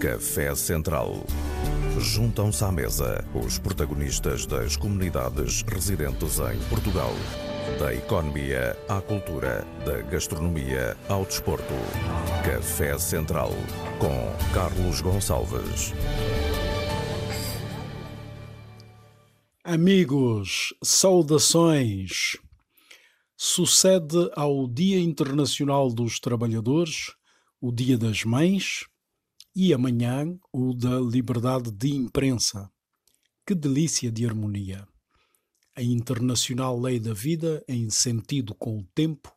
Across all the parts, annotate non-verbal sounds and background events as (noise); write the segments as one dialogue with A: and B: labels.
A: Café Central. Juntam-se à mesa os protagonistas das comunidades residentes em Portugal. Da economia à cultura, da gastronomia ao desporto. Café Central com Carlos Gonçalves.
B: Amigos, saudações. Sucede ao Dia Internacional dos Trabalhadores, o Dia das Mães e amanhã o da Liberdade de Imprensa. Que delícia de harmonia! A Internacional Lei da Vida em sentido com o tempo,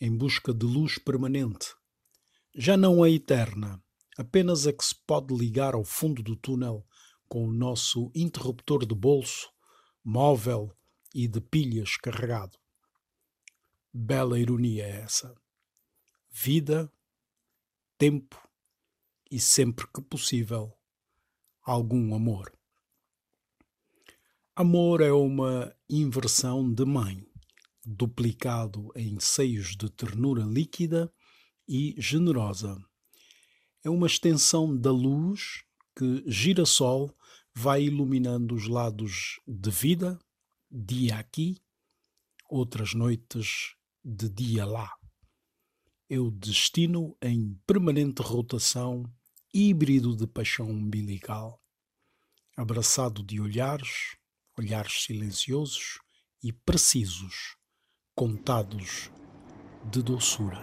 B: em busca de luz permanente. Já não é eterna, apenas a que se pode ligar ao fundo do túnel com o nosso interruptor de bolso, móvel e de pilhas carregado. Bela ironia é essa. Vida, tempo e, sempre que possível, algum amor. Amor é uma inversão de mãe, duplicado em seios de ternura líquida e generosa. É uma extensão da luz que girassol vai iluminando os lados de vida, dia aqui, outras noites de dia lá. O destino em permanente rotação, híbrido de paixão umbilical, abraçado de olhares, olhares silenciosos e precisos, contados de doçura.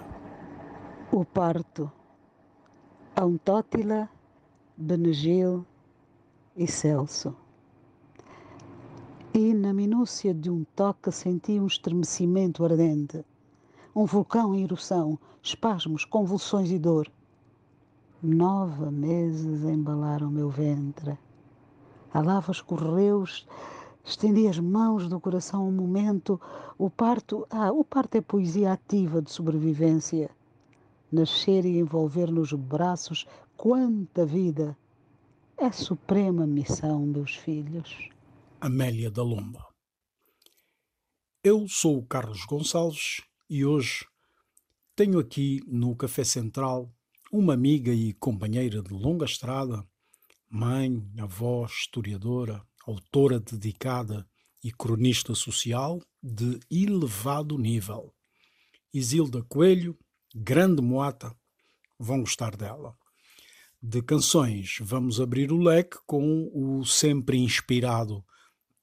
C: O parto, Antótila, Benegil e Celso. E na minúcia de um toque senti um estremecimento ardente um vulcão em erupção, espasmos, convulsões e dor. Nove meses embalaram meu ventre. Alava os correus, estendi as mãos do coração um momento. O parto, ah, o parto é poesia ativa de sobrevivência. Nascer e envolver nos braços quanta vida. É suprema missão dos filhos.
B: Amélia da Lomba. Eu sou o Carlos Gonçalves e hoje tenho aqui no Café Central uma amiga e companheira de longa estrada, mãe, avó, historiadora, autora dedicada e cronista social de elevado nível. Isilda Coelho, grande moata, vão gostar dela. De canções, vamos abrir o leque com o sempre inspirado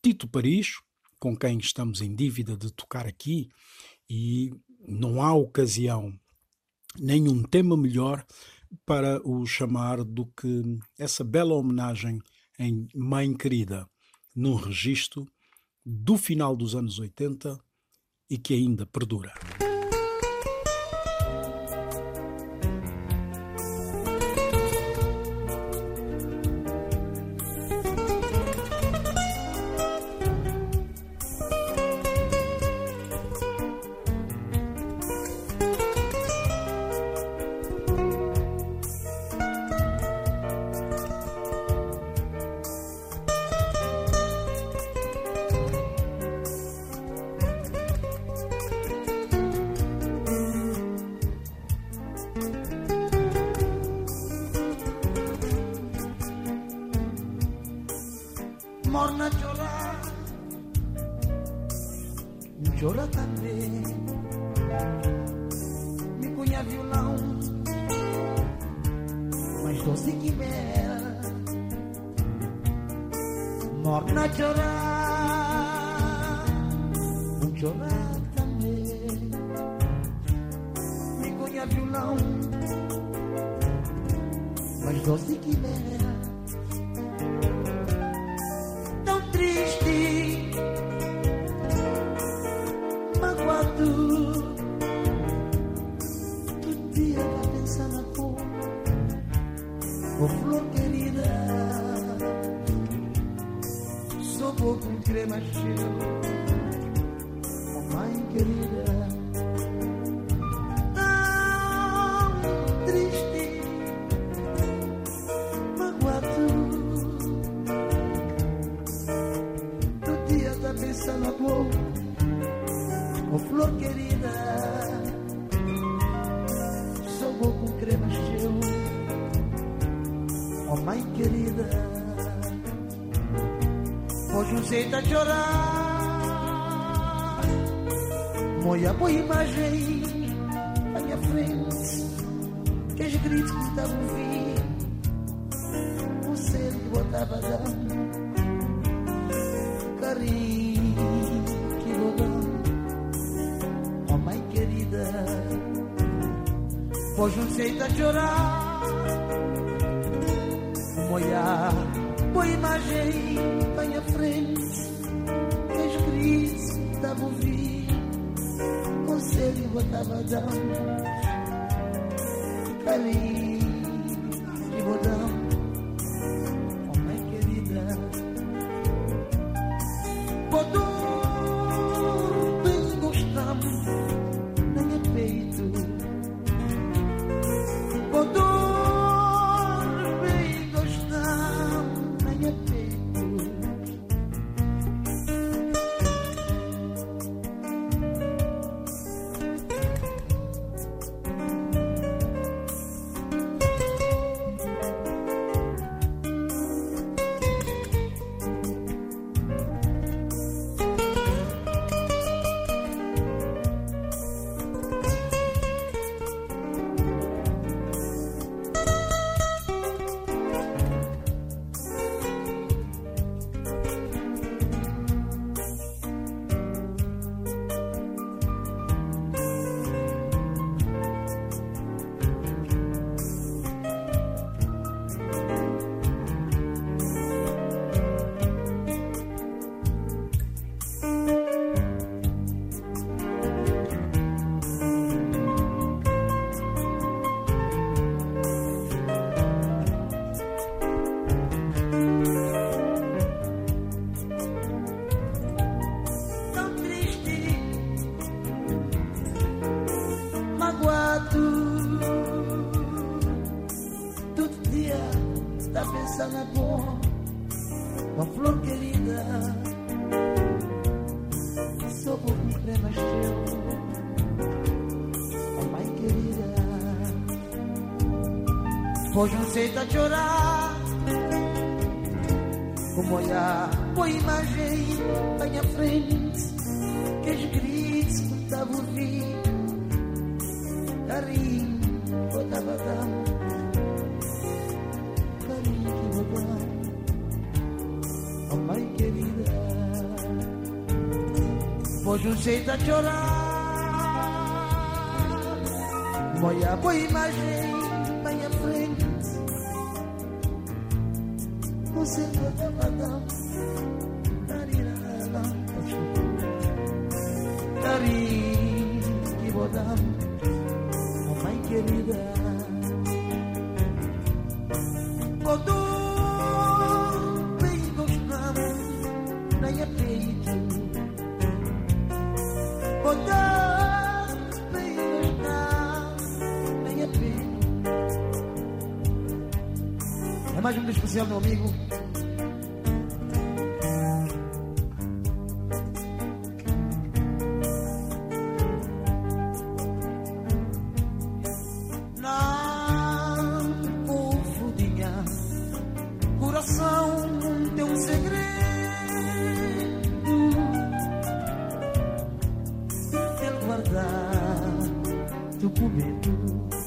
B: Tito Paris, com quem estamos em dívida de tocar aqui e não há ocasião, nenhum tema melhor para o chamar do que essa bela homenagem em Mãe Querida, num registro do final dos anos 80 e que ainda perdura.
D: Hoje não sei da chorar. Um olhar, imagem bem frente. Que escrito tava a Conselho eu tava dando. Ali Hoje não aceita chorar Como olhar para a imagem à minha frente Que os gritos que tava ouvindo Carinho, eu estava dando Carinho que eu dando Oh, mãe querida Hoje não aceita chorar Como olhar para a imagem documento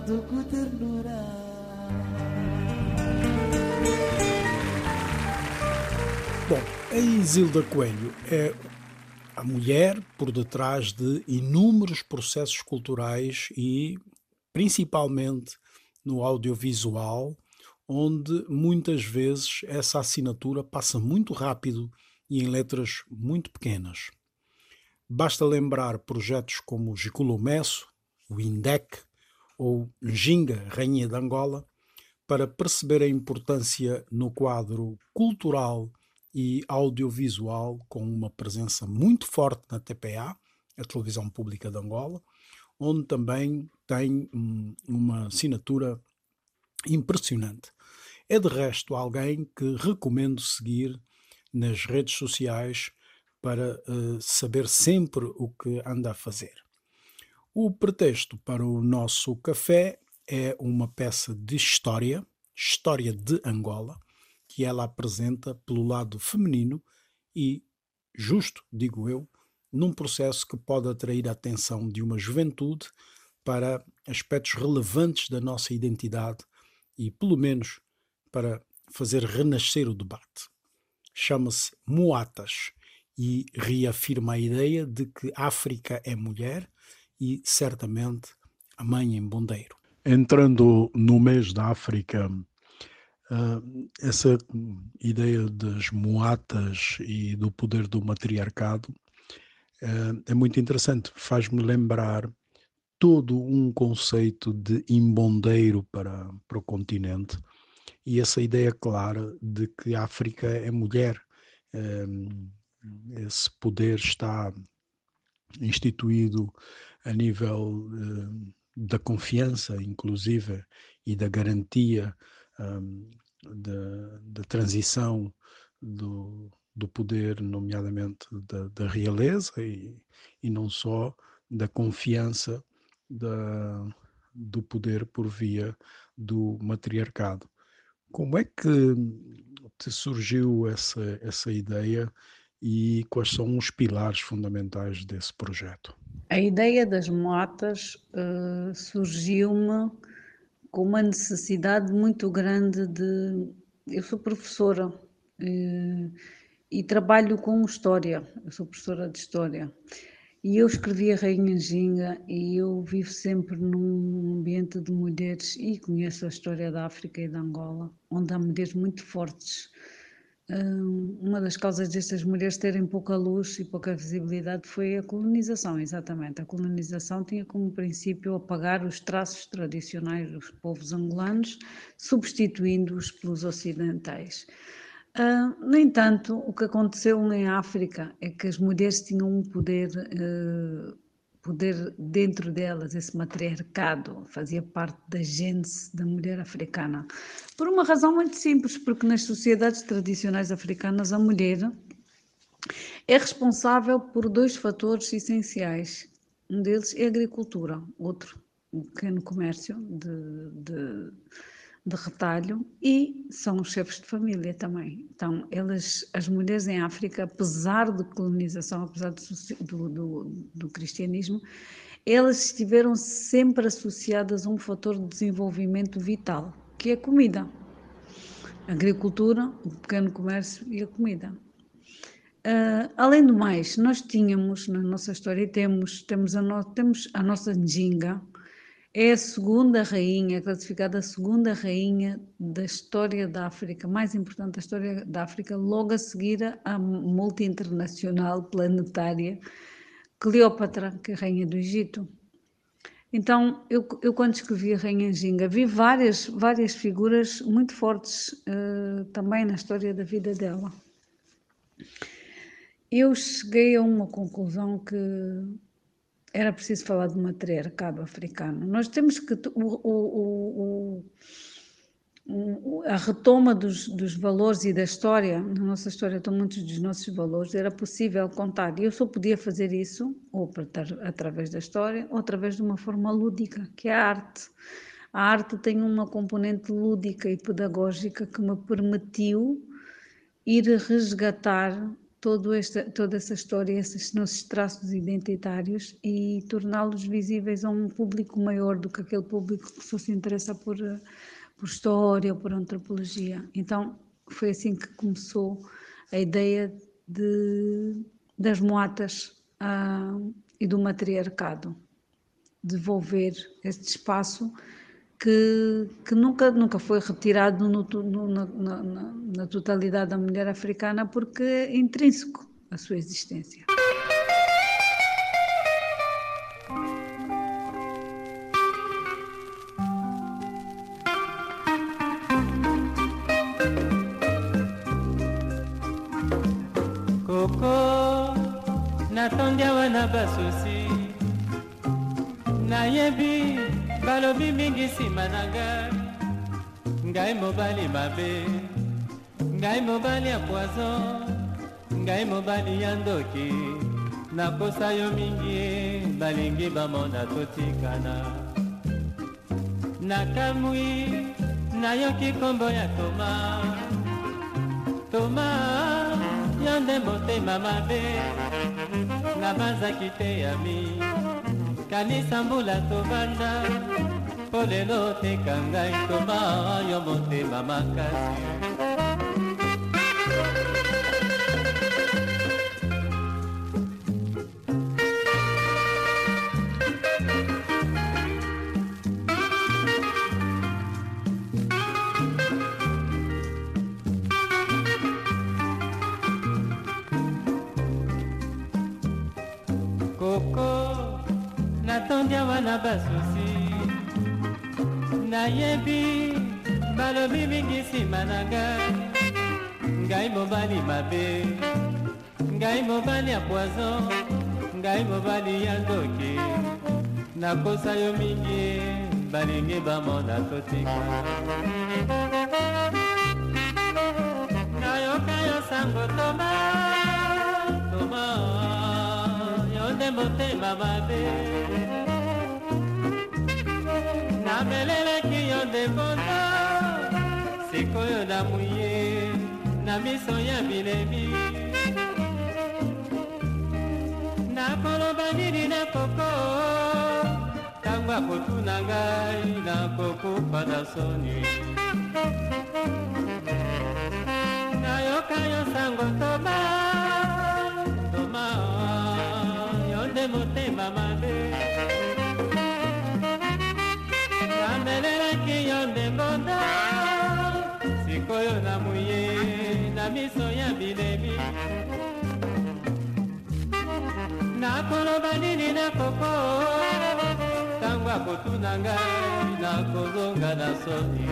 D: dado com ternura
B: Bom, a Isilda Coelho é a mulher por detrás de inúmeros processos culturais e principalmente no audiovisual, onde muitas vezes essa assinatura passa muito rápido e em letras muito pequenas. Basta lembrar projetos como Gicolomesso, o INDEC ou Njinga, Rainha de Angola, para perceber a importância no quadro cultural e audiovisual com uma presença muito forte na TPA, a Televisão Pública de Angola, onde também tem hum, uma assinatura impressionante. É de resto alguém que recomendo seguir nas redes sociais para eh, saber sempre o que anda a fazer. O pretexto para o nosso café é uma peça de história, História de Angola, que ela apresenta pelo lado feminino e, justo, digo eu, num processo que pode atrair a atenção de uma juventude para aspectos relevantes da nossa identidade e, pelo menos, para fazer renascer o debate. Chama-se Moatas e reafirma a ideia de que África é mulher e, certamente, a mãe em bondeiro. Entrando no mês da África, Uh, essa ideia das moatas e do poder do matriarcado uh, é muito interessante. Faz-me lembrar todo um conceito de imbondeiro para, para o continente e essa ideia clara de que a África é mulher. Uh, esse poder está instituído a nível da confiança, inclusive, e da garantia um, da, da, transição do, do, poder, nomeadamente da, da realeza, e, e, não só da confiança da, do poder por via do matriarcado. Como é que te surgiu essa, essa ideia e quais são os pilares fundamentais desse projeto?
E: A ideia das motas uh, surgiu-me com uma necessidade muito grande de. Eu sou professora e trabalho com história, eu sou professora de história. E eu escrevi a Rainha Ginga e eu vivo sempre num ambiente de mulheres e conheço a história da África e da Angola, onde há mulheres muito fortes. Uma das causas destas mulheres terem pouca luz e pouca visibilidade foi a colonização, exatamente. A colonização tinha como princípio apagar os traços tradicionais dos povos angolanos, substituindo-os pelos ocidentais. Uh, no entanto, o que aconteceu em África é que as mulheres tinham um poder, uh, poder dentro delas, esse matriarcado fazia parte da gênese da mulher africana. Por uma razão muito simples, porque nas sociedades tradicionais africanas a mulher é responsável por dois fatores essenciais. Um deles é a agricultura, outro, o pequeno comércio de, de de retalho e são os chefes de família também. Então, elas, as mulheres em África, apesar de colonização, apesar do, do, do cristianismo, elas estiveram sempre associadas a um fator de desenvolvimento vital, que é a comida. A agricultura, o pequeno comércio e a comida. Uh, além do mais, nós tínhamos na nossa história, temos, temos, a, no, temos a nossa Njinga, é a segunda rainha, classificada a segunda rainha da história da África, mais importante da história da África, logo a seguir à multi-internacional planetária Cleópatra, que é a rainha do Egito. Então, eu, eu quando escrevi a Rainha Ginga, vi várias, várias figuras muito fortes uh, também na história da vida dela. Eu cheguei a uma conclusão que era preciso falar de matriarcado africano. Nós temos que. O, o, o, a retoma dos, dos, valores e da história, na nossa história estão muitos dos nossos valores, era possível contar. Eu só podia fazer isso, ou através da história, ou através de uma forma lúdica, que é a arte. A arte tem uma componente lúdica e pedagógica que me permitiu ir resgatar todo esta, toda essa história, esses nossos traços identitários e torná-los visíveis a um público maior do que aquele público que só se interessa por, por história ou por antropologia. Então, foi assim que começou a ideia de, das moatas ah, e do matriarcado, devolver este espaço que, que nunca, nunca foi retirado no, no, na, na, na totalidade da mulher africana porque é intrínseco à sua existência.
F: Balobi mingi nsima na ngai ngai mobali mabe. Ngai mobali ya poison. Ngai mobali ya ndoki. Nakosa yo mingi ye balingi bamona totikana nakamwi nayoki nkombo ya toma toma yo nde motema mabe. Nabanzaki te yami kanisa mbula tobanda これの手考えとまあよもてままかす mingi nsima na ngai ngai mobali mabe ngai mobali ya poison ngai mobali ya ndoki nakosa yo mingi balingi bamona totika nayoka yo sango toma toma yo nde motema mabe. Namelelaki yo ndebonda sikoyo namuye na miso ya bilebi nakoloba nini na koko ntango akotuna ngai nakokufa na soni. Nayoka nalobaka yo sango toba toma yo nde motema mabe. Namelelaki yo nde ngonda sikoyo na muye na miso ya bilemi nakoloba nini na koko ntango akotuna ngai nakozonga na soni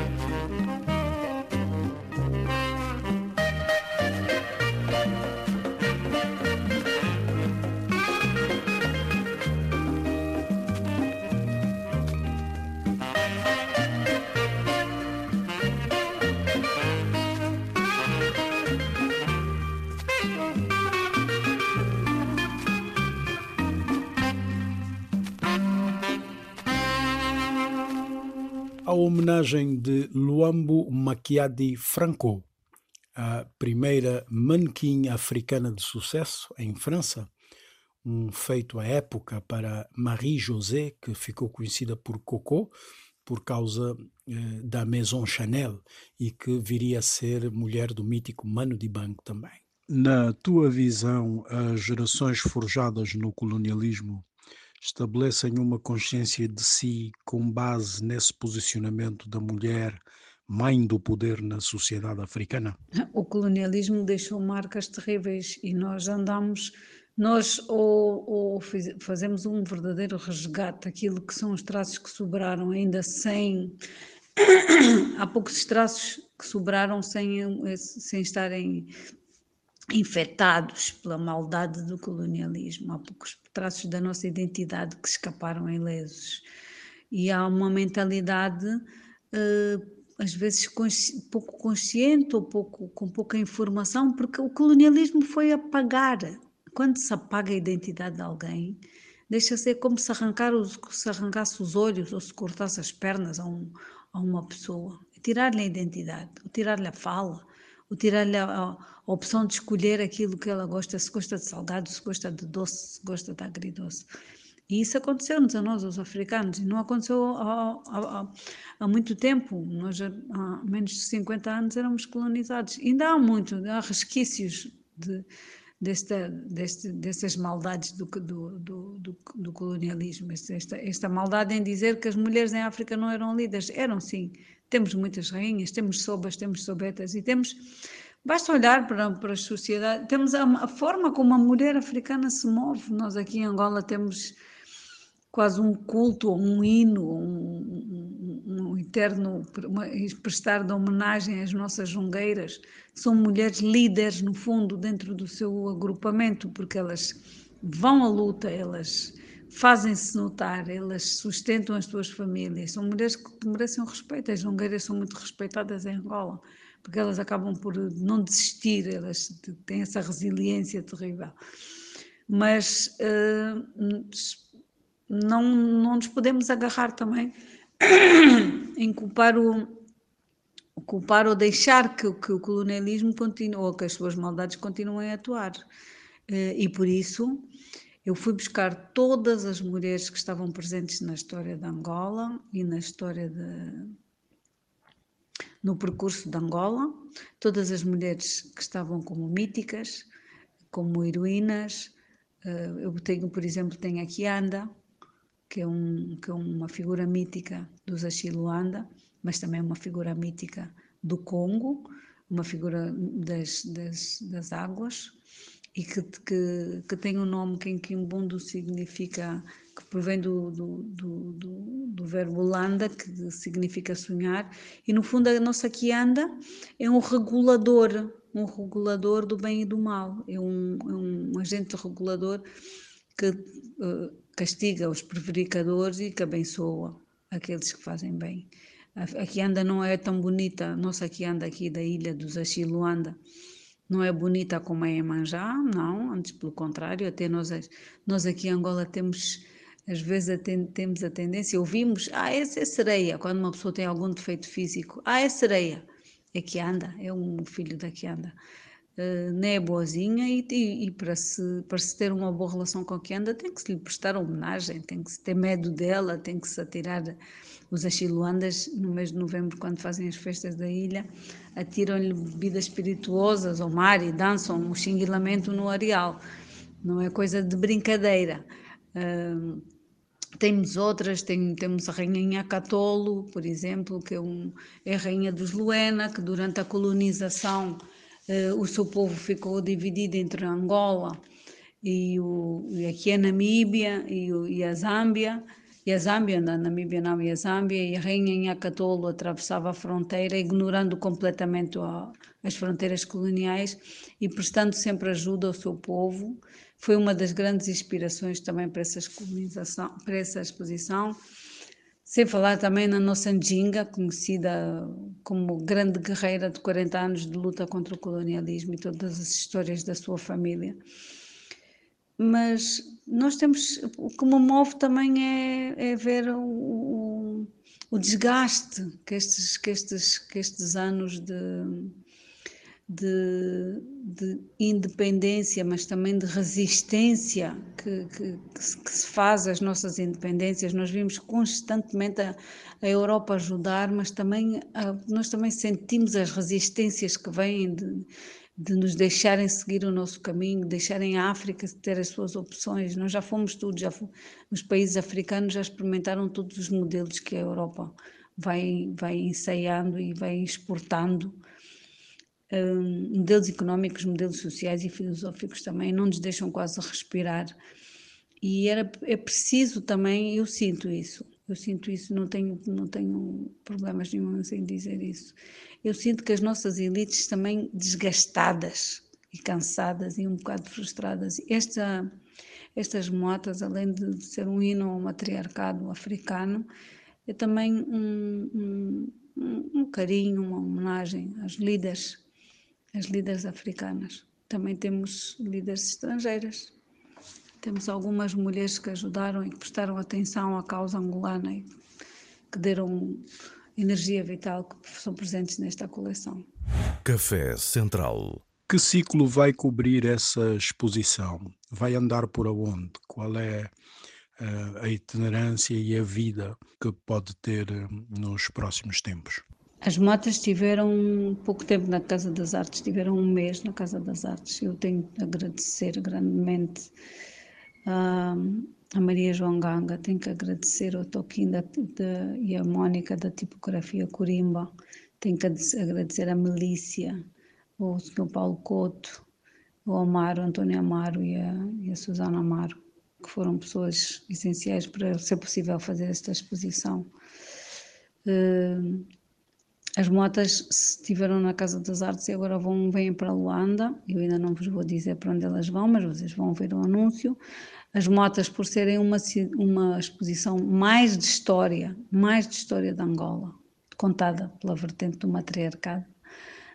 B: homenagem de Luambo Makiadi Franco, a primeira manequim africana de sucesso em França, um feito à época para Marie-José, que ficou conhecida por Coco, por causa eh, da Maison Chanel e que viria a ser mulher do mítico Mano Dibango também. Na tua visão, as gerações forjadas no colonialismo estabelecem uma consciência de si com base nesse posicionamento da mulher mãe do poder na sociedade africana?
E: O colonialismo deixou marcas terríveis e nós andamos, nós ou, ou fazemos um verdadeiro resgate daquilo que são os traços que sobraram ainda sem. (coughs) Há poucos traços que sobraram sem, sem estarem infectados pela maldade do colonialismo. Há poucos traços da nossa identidade que escaparam ilesos. E há uma mentalidade, uh, às vezes, pouco consciente ou pouco, com pouca informação, porque o colonialismo foi apagar. Quando se apaga a identidade de alguém, deixa ser como se, arrancar os, se arrancasse os olhos ou se cortasse as pernas a, um, a uma pessoa. Tirar-lhe a identidade, tirar-lhe a fala, o tirar-lhe a, a, opção de escolher aquilo que ela gosta, se gosta de salgado, se gosta de doce, se gosta de agridoce. E isso aconteceu-nos a nós, os africanos, e não aconteceu há, muito tempo. Nós, há menos de 50 anos, éramos colonizados. Ainda há muito, há resquícios de, desta, deste, dessas maldades do, do, do, do colonialismo. Esta, esta maldade em dizer que as mulheres em África não eram líderes. Eram sim, temos muitas rainhas, temos sobas, temos sobetas e temos. Basta olhar para, para as sociedades. Temos a, a, forma como a mulher africana se move. Nós aqui em Angola temos quase um culto, um hino, um, um, um eterno uma, prestar de homenagem às nossas jungueiras. São mulheres líderes, no fundo, dentro do seu agrupamento, porque elas vão à luta, elas fazem-se notar, elas sustentam as suas famílias, são mulheres que merecem respeito, as jungueiras são muito respeitadas em Angola, porque elas acabam por não desistir, elas têm essa resiliência terrível. Mas uh, não, não nos podemos agarrar também (coughs) em culpar o, culpar ou deixar que, que o colonialismo continue, ou que as suas maldades continuem a atuar. Uh, e por isso eu fui buscar todas as mulheres que estavam presentes na história de Angola e na história de, no percurso de Angola, todas as mulheres que estavam como míticas, como heroínas. Eh, eu tenho, por exemplo, tenho aqui Anda, que é, um, que é uma figura mítica do Zachi Luanda, mas também uma figura mítica do Congo, uma figura das, das, das águas, e que, que, que tem um nome que em Quimbundo significa, que provém do, do, do, do, verbo landa, que significa sonhar, e no fundo a nossa Kianda é um regulador, um regulador do bem e do mal, é um, é um agente regulador que uh, castiga os prevaricadores e que abençoa aqueles que fazem bem. A, a Kianda não é tão bonita, a nossa Kianda aqui da ilha dos Achiluanda, não é bonita como é Emanjá, não, antes pelo contrário, até nós, nós aqui em Angola temos, às vezes temos a tendência, ouvimos, ah, essa é sereia, quando uma pessoa tem algum defeito físico, ah, é sereia, é que anda, é um filho da que anda. Uh, não é boazinha e, e, e, para, se, para se ter uma boa relação com a que anda tem que se lhe prestar homenagem, tem que se ter medo dela, tem que se atirar os achiluandas, no mês de novembro, quando fazem as festas da ilha, atiram-lhe bebidas espirituosas ao mar e dançam o xinguilamento no areal. Não é coisa de brincadeira. Uh, temos outras, tem, temos a rainha Catolo, por exemplo, que é, um, é a rainha dos Luena, que durante a colonização uh, o seu povo ficou dividido entre Angola e, o, e aqui a Namíbia e, o, e a Zâmbia, e a Zâmbia, na Namíbia não, e a Zâmbia, e a rainha Nhakatolo atravessava a fronteira, ignorando completamente a, as fronteiras coloniais e prestando sempre ajuda ao seu povo. Foi uma das grandes inspirações também para essa, para essa exposição. Sem falar também na nossa Njinga, conhecida como grande guerreira de 40 anos de luta contra o colonialismo e todas as histórias da sua família mas nós temos, o que me move também é, é ver o, o, o, desgaste que estes, que estes, que estes anos de, de, de independência, mas também de resistência que, que, que, se faz às nossas independências. Nós vimos constantemente a, a Europa ajudar, mas também a, nós também sentimos as resistências que vêm de, de nos deixarem seguir o nosso caminho, deixarem a África ter as suas opções. Nós já fomos tudo, já fomos, os países africanos já experimentaram todos os modelos que a Europa vai, vai ensaiando e vai exportando. Um, modelos económicos, modelos sociais e filosóficos também não nos deixam quase respirar. E era, é preciso também, eu sinto isso, eu sinto isso, não tenho, não tenho problemas nenhum em dizer isso eu sinto que as nossas elites também desgastadas e cansadas e um bocado frustradas. Esta, estas motas, além de ser um hino ao matriarcado africano, é também um, um, um carinho, uma homenagem às líderes, às líderes africanas. Também temos líderes estrangeiras. Temos algumas mulheres que ajudaram e que prestaram atenção à causa angolana e que deram energia vital que são presentes nesta coleção.
A: Café Central.
B: Que ciclo vai cobrir essa exposição? Vai andar por onde? Qual é uh, a itinerância e a vida que pode ter uh, nos próximos tempos?
E: As motas estiveram pouco tempo na Casa das Artes, tiveram um mês na Casa das Artes. Eu tenho de agradecer grandemente uh, a Maria João Ganga, tenho que agradecer ao Toquinho da, de, e a Mónica da tipografia Corimba, tenho que agradecer a Melícia, o Sr. Paulo Couto, o Amaro, Antônio Amaro e a, e a Susana Amaro, que foram pessoas essenciais para ser possível fazer esta exposição. Uh, as motas estiveram na Casa das Artes e agora vão, vêm para Luanda. Eu ainda não vos vou dizer para onde elas vão, mas vocês vão ver o anúncio. As motas, por serem uma, uma exposição mais de história, mais de história de Angola, contada pela vertente do matriarcado,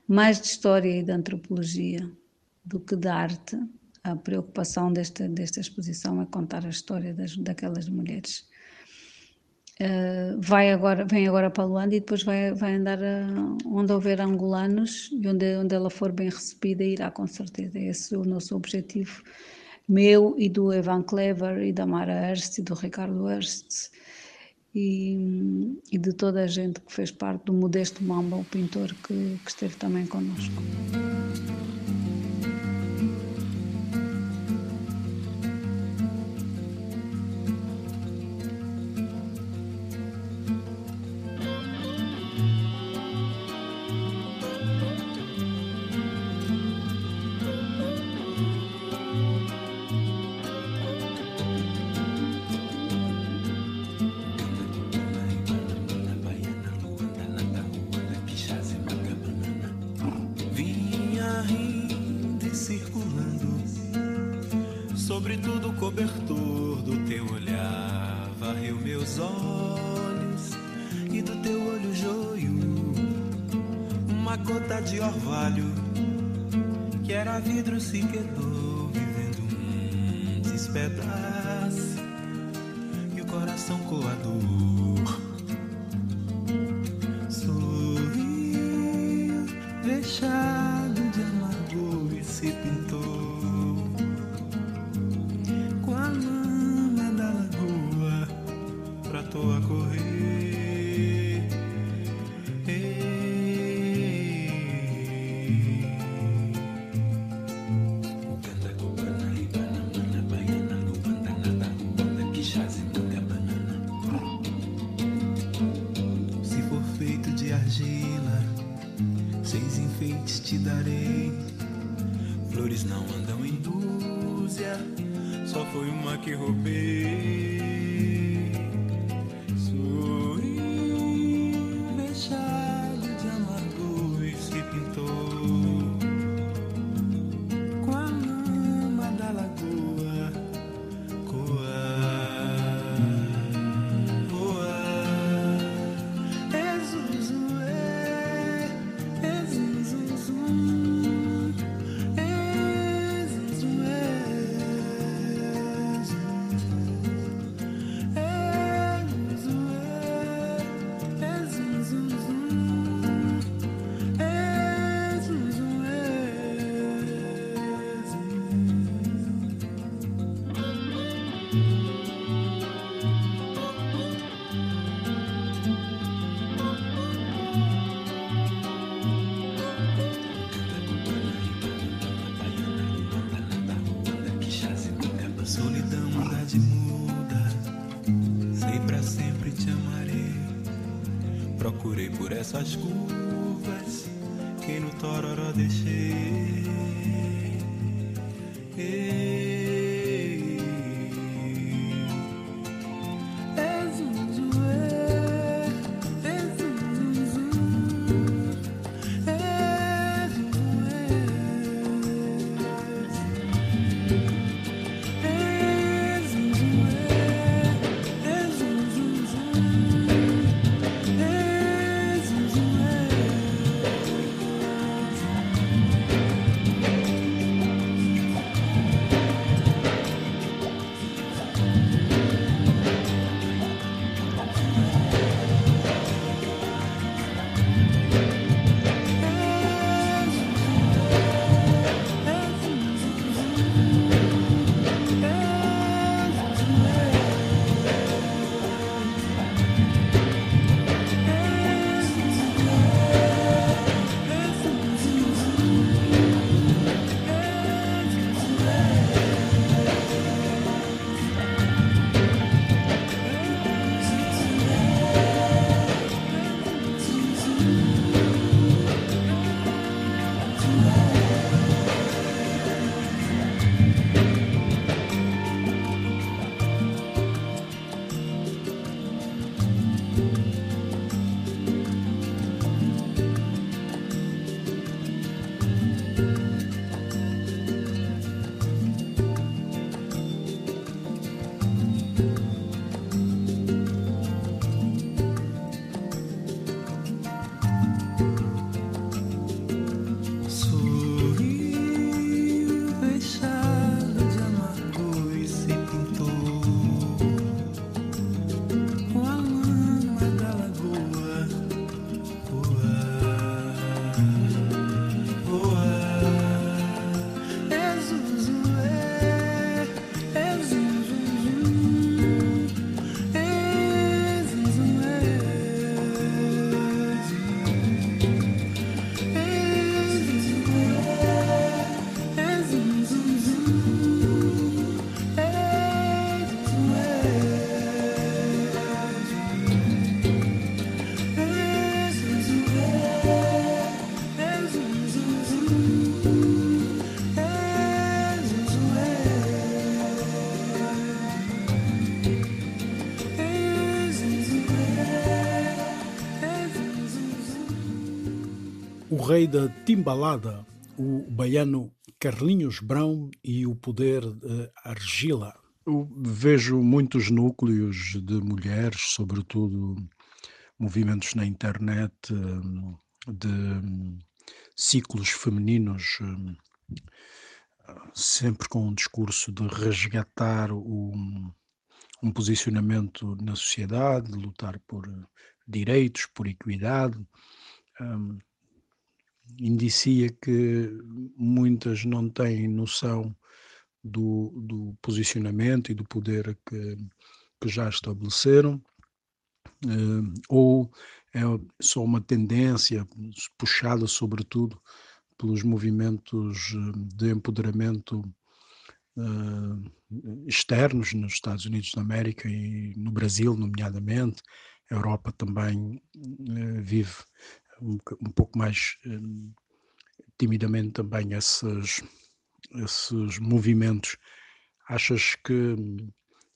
E: mais de história e de antropologia do que de arte, a preocupação desta, desta exposição é contar a história das, daquelas mulheres. Uh, vai agora, vem agora para Luanda e depois vai, vai andar uh, onde houver angolanos e onde, onde ela for bem recebida irá com certeza. Esse é o nosso objetivo meu e do Evan Clever e da Mara Hurst e do Ricardo Hurst e, e, de toda a gente que fez parte do Modesto Mamba, o pintor que, que esteve também connosco.
G: Anéis, enfeites te darei. Flores não andam em dúzia, só foi uma que
D: roubei. Rei da timbalada, o baiano Carlinhos Brown e o poder de argila. Eu vejo muitos núcleos de mulheres, sobretudo movimentos na internet, hum, de hum, ciclos femininos, hum, sempre com um discurso de resgatar um posicionamento na sociedade, de lutar por direitos, por equidade. Indicia que muitas não têm noção do, do posicionamento e do poder que, que já estabeleceram, eh, ou é só uma tendência puxada, sobretudo, pelos movimentos eh, de empoderamento eh, externos nos Estados Unidos da América e no Brasil, nomeadamente. A Europa também vive um, um pouco mais eh, timidamente também esses, esses movimentos
B: Achas que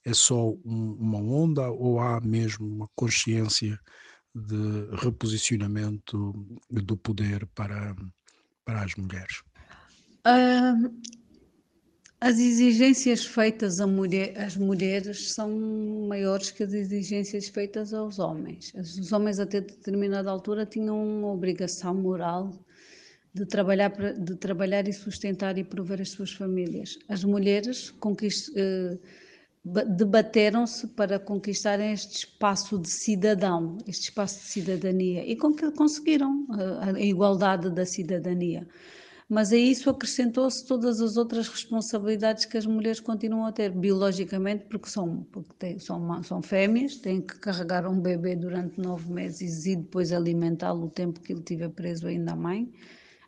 B: é só uma onda ou há mesmo uma consciência de reposicionamento do poder para, para as mulheres?
E: Uh, as exigências feitas mulher, às mulheres são maiores que as exigências feitas aos homens. Os homens, até determinada altura, tinham uma obrigação moral de trabalhar, de trabalhar e sustentar e prover as suas famílias. As mulheres eh, debateram-se para conquistarem este espaço de cidadão, este espaço de cidadania, e conseguiram eh, a igualdade da cidadania mas a isso acrescentou-se todas as outras responsabilidades que as mulheres continuam a ter, biologicamente, porque são, porque têm, são, são fêmeas, têm que carregar um bebê durante nove meses e depois alimentá-lo o tempo que ele estiver preso ainda à mãe.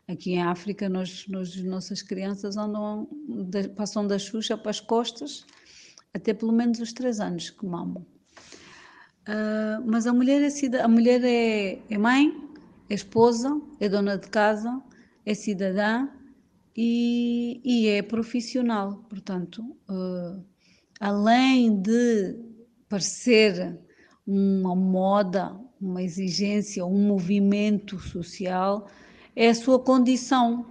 E: Aqui em África, nós, nós, nossas crianças andam, passam da Xuxa para as costas até pelo menos os três anos que mamam. Uh, mas a mulher, é, a mulher é, é mãe, é esposa, é dona de casa, é cidadã e, e é profissional. Portanto, uh, além de parecer uma moda, uma exigência, um movimento social, é a sua condição.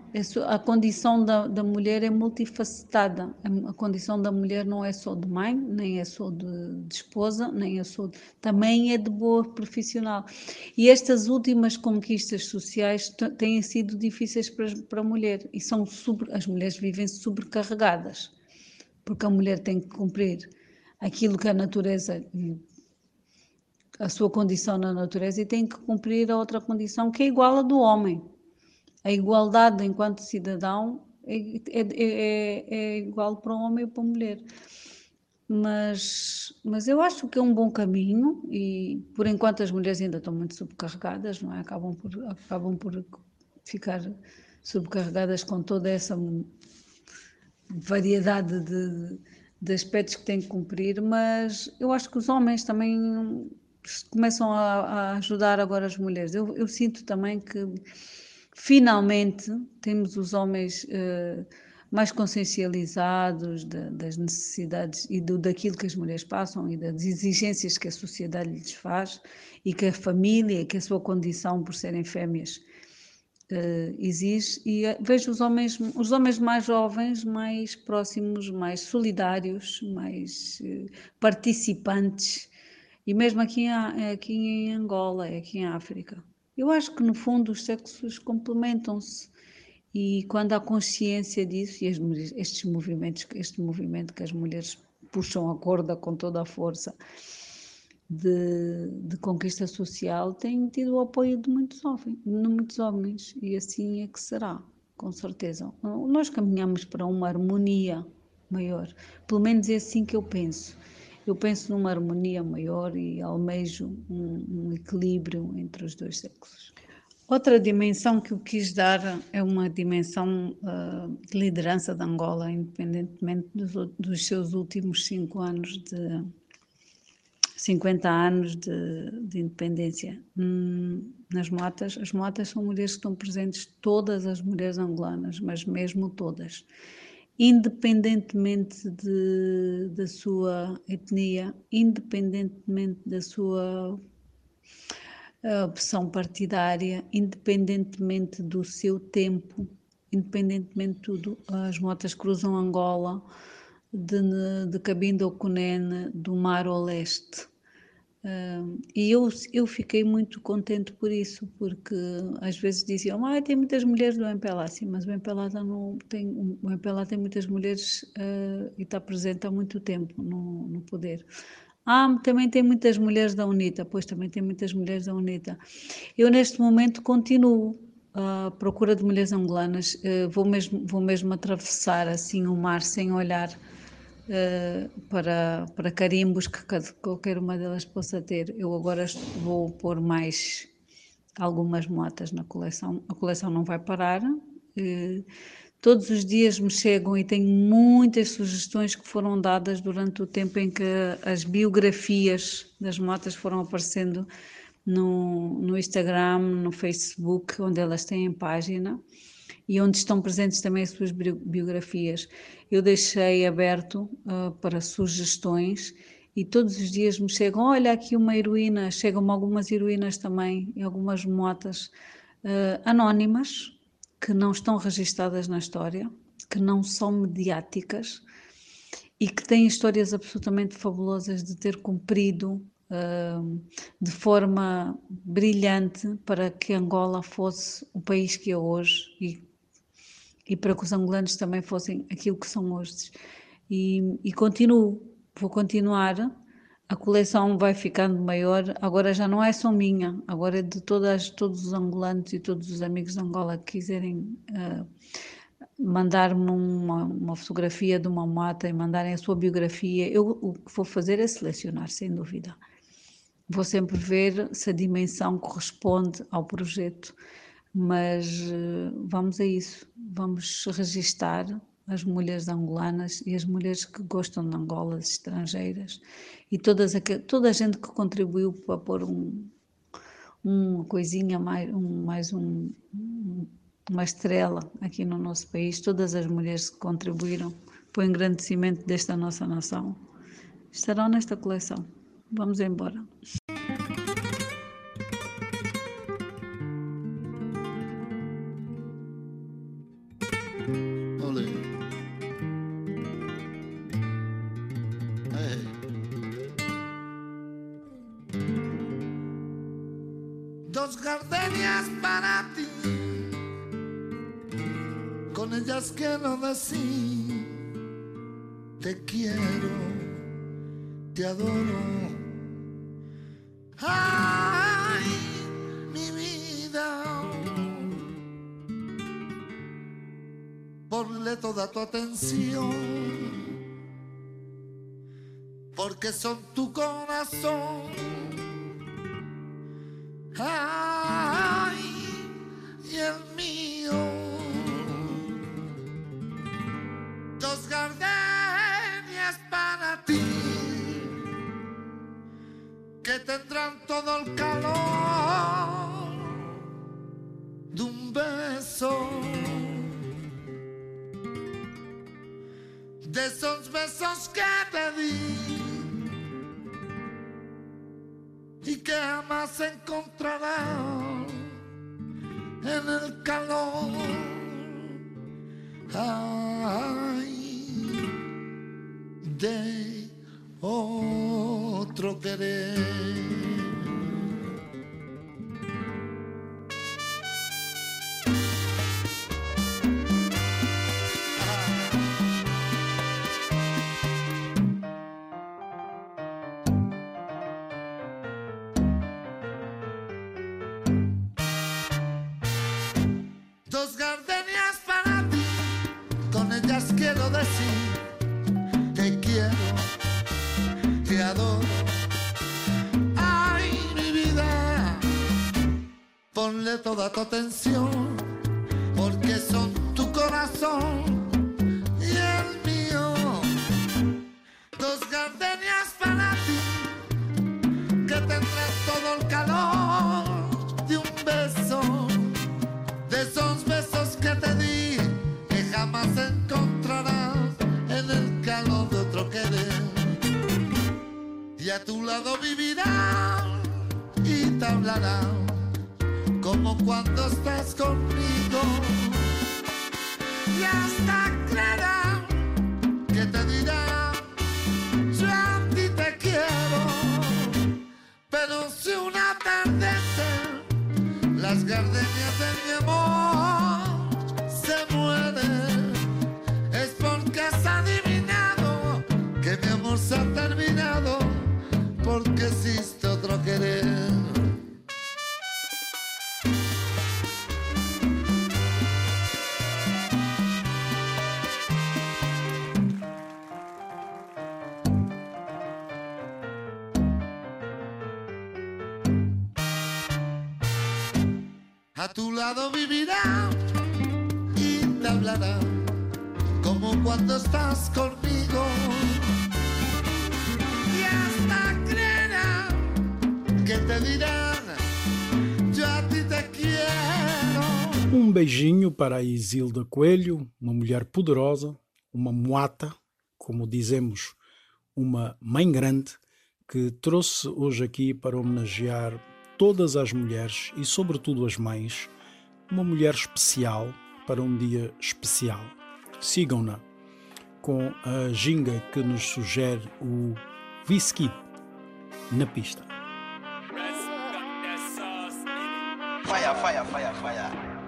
E: A condição da, da mulher é multifacetada. A condição da mulher não é só de mãe, nem é só de, de esposa, nem é só de, também é de boa profissional. E estas últimas conquistas sociais têm sido difíceis para, para a mulher e são sobre, as mulheres vivem sobrecarregadas, porque a mulher tem que cumprir aquilo que a natureza a sua condição na natureza e tem que cumprir a outra condição que é igual à do homem a igualdade enquanto cidadão é, é, é, é, igual para um homem e para uma mulher. Mas, mas eu acho que é um bom caminho e por enquanto as mulheres ainda estão muito subcarregadas, não é? Acabam por, acabam por ficar subcarregadas com toda essa variedade de, de aspectos que têm que cumprir, mas eu acho que os homens também começam a, a ajudar agora as mulheres. Eu, eu sinto também que finalmente temos os homens uh, mais consciencializados de, das necessidades e do, daquilo que as mulheres passam e das exigências que a sociedade lhes faz e que a família, que a sua condição por serem fêmeas uh, exige. E uh, vejo os homens, os homens mais jovens, mais próximos, mais solidários, mais participantes. E mesmo aqui, aqui em Angola, aqui em África. Eu acho que no fundo os sexos complementam-se e quando há consciência disso e mulheres, estes movimentos, este movimento que as mulheres puxam a corda com toda a força de, de conquista social tem tido o apoio de muitos homens, de muitos homens e assim é que será, com certeza. Nós caminhamos para uma harmonia maior, pelo menos é assim que eu penso eu penso numa harmonia maior e almejo um, um equilíbrio entre os dois sexos. Outra dimensão que eu quis dar é uma dimensão uh, de liderança de Angola, independentemente dos, dos, seus últimos cinco anos de 50 anos de, de independência. Hum, nas motas, as motas são mulheres que estão presentes, todas as mulheres angolanas, mas mesmo todas independentemente de, da sua etnia, independentemente da sua eh, opção partidária, independentemente do seu tempo, independentemente de tudo. As motas cruzam Angola de, de Cabinda ao Cunene, do mar ao leste. Uh, e eu, eu fiquei muito contente por isso, porque às vezes diziam, ah, tem muitas mulheres do MPLA, sim, mas o MPLA não tem, o MPLA tem muitas mulheres uh, e está presente há muito tempo no, no poder. Ah, também tem muitas mulheres da UNITA, pois também tem muitas mulheres da UNITA. Eu neste momento continuo à procura de mulheres angolanas, uh, vou, mesmo, vou mesmo atravessar assim o mar sem olhar para, para carimbos que qualquer uma delas possa ter. Eu agora vou pôr mais algumas motas na coleção. A coleção não vai parar. Uh, todos os dias me chegam e tenho muitas sugestões que foram dadas durante o tempo em que as biografias das motas foram aparecendo no, no Instagram, no Facebook, onde elas têm página e onde estão presentes também as suas biografias. Eu deixei aberto uh, para sugestões e todos os dias me chegam, olha aqui uma heroína, chegam-me algumas heroínas também, algumas motas uh, anónimas, que não estão registadas na história, que não são mediáticas e que têm histórias absolutamente fabulosas de ter cumprido uh, de forma brilhante para que Angola fosse o país que é hoje e, e para que os angolanos também fossem aquilo que são hoje. E, e continuo, vou continuar a coleção vai ficando maior, agora já não é só minha, agora é de todas, todos os angolanos e todos os amigos de Angola que quiserem uh, mandar-me uma, uma, fotografia de uma mata e mandarem a sua biografia, eu o que vou fazer é selecionar, sem dúvida. Vou sempre ver se a dimensão corresponde ao projeto, mas uh, vamos a isso, vamos registar as mulheres angolanas e as mulheres que gostam de Angola, estrangeiras, e todas toda a gente que contribuiu para pôr um, uma coisinha, mais, um, mais um, uma estrela aqui no nosso país, todas as mulheres que contribuíram para o engrandecimento desta nossa nação, estarão nesta coleção. Vamos embora.
H: Porque son tu corazón. Ay, y el mío. dos gardenias para ti que tendrán todo el calor de un beso de esos besos que te di y que jamás encontrarás en el calor de otro querer. Se ha terminado, porque existe otro querer.
B: Beijinho para a Isilda Coelho, uma mulher poderosa, uma moata, como dizemos, uma mãe grande, que trouxe hoje aqui para homenagear todas as mulheres e, sobretudo, as mães, uma mulher especial para um dia especial. Sigam-na com a ginga que nos sugere o whisky na pista.
I: Fire, fire, fire, fire.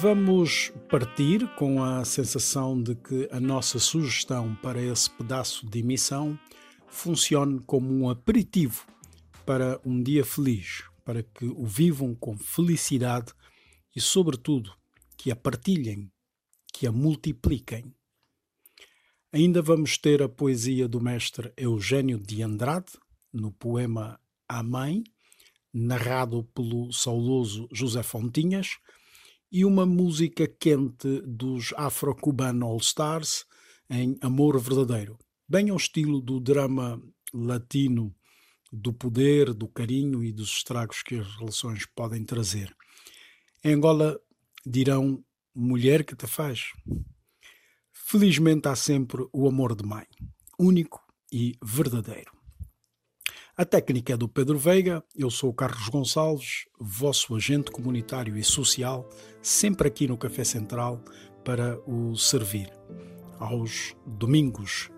B: Vamos partir com a sensação de que a nossa sugestão para esse pedaço de emissão funcione como um aperitivo para um dia feliz, para que o vivam com felicidade e, sobretudo, que a partilhem, que a multipliquem. Ainda vamos ter a poesia do mestre Eugênio de Andrade, no poema A Mãe, narrado pelo saudoso José Fontinhas e uma música quente dos Afro-Cubano All Stars em Amor Verdadeiro, bem ao estilo do drama latino do poder, do carinho e dos estragos que as relações podem trazer. Em Angola dirão mulher que te faz. Felizmente há sempre o amor de mãe, único e verdadeiro. A técnica é do Pedro Veiga, eu sou o Carlos Gonçalves, vosso agente comunitário e social, sempre aqui no Café Central para o servir. Aos domingos,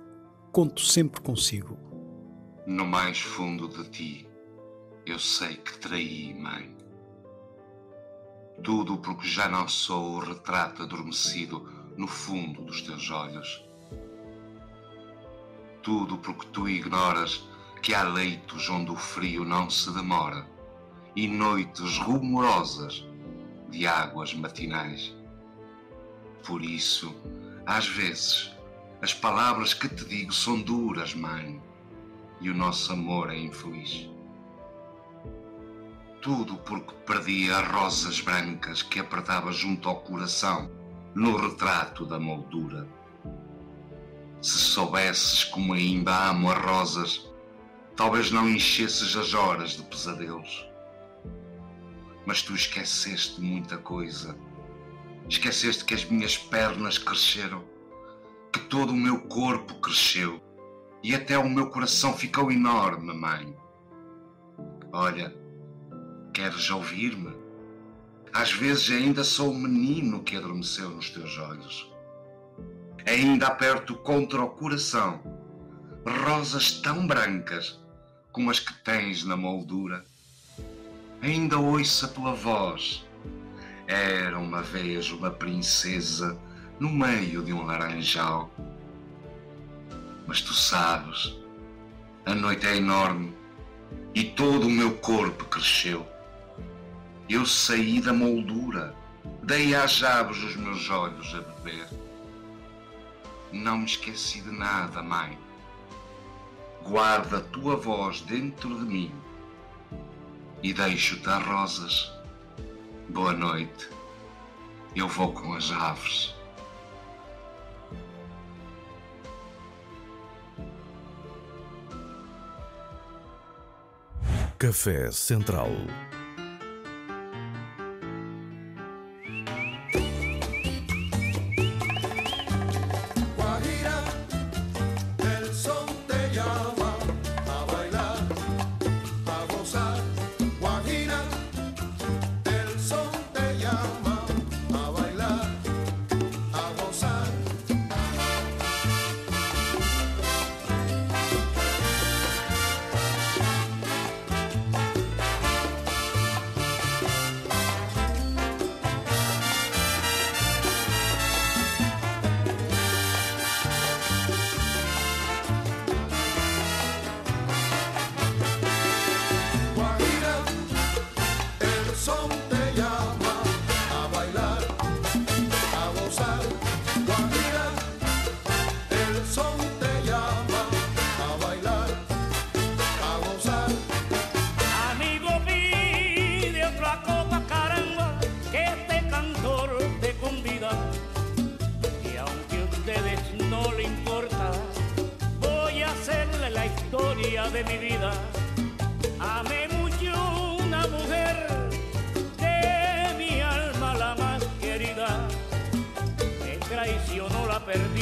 B: conto sempre consigo.
J: No mais fundo de ti, eu sei que traí, mãe. Tudo porque já não sou o retrato adormecido no fundo dos teus olhos. Tudo porque tu ignoras que há leitos onde o frio não se demora e noites rumorosas de águas matinais. Por isso, às vezes, as palavras que te digo são duras, mãe, e o nosso amor é infeliz. Tudo porque perdi as rosas brancas que apertava junto ao coração no retrato da moldura. Se soubesses como ainda amo as rosas, Talvez não enchesses as horas de pesadelos. Mas tu esqueceste muita coisa. Esqueceste que as minhas pernas cresceram, que todo o meu corpo cresceu e até o meu coração ficou enorme, mãe. Olha, queres ouvir-me? Às vezes ainda sou o menino que adormeceu nos teus olhos. Ainda aperto contra o coração rosas tão brancas como as que tens na moldura. Ainda ouço a tua voz. Era uma vez uma princesa no meio de um laranjal. Mas tu sabes, a noite é enorme e todo o meu corpo cresceu. Eu saí da moldura, dei às aves os meus olhos a beber. Não me esqueci de nada, mãe guarda a tua voz dentro de mim e deixo-te as rosas. Boa noite, eu vou com as aves.
A: Café Central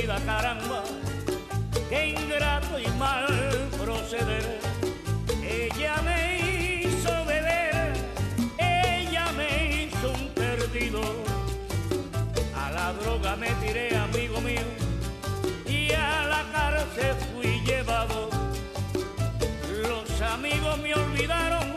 A: caramba, qué ingrato y mal proceder. Ella me hizo beber, ella me hizo un perdido. A la droga me tiré, amigo mío, y a la cárcel fui llevado. Los
K: amigos me olvidaron.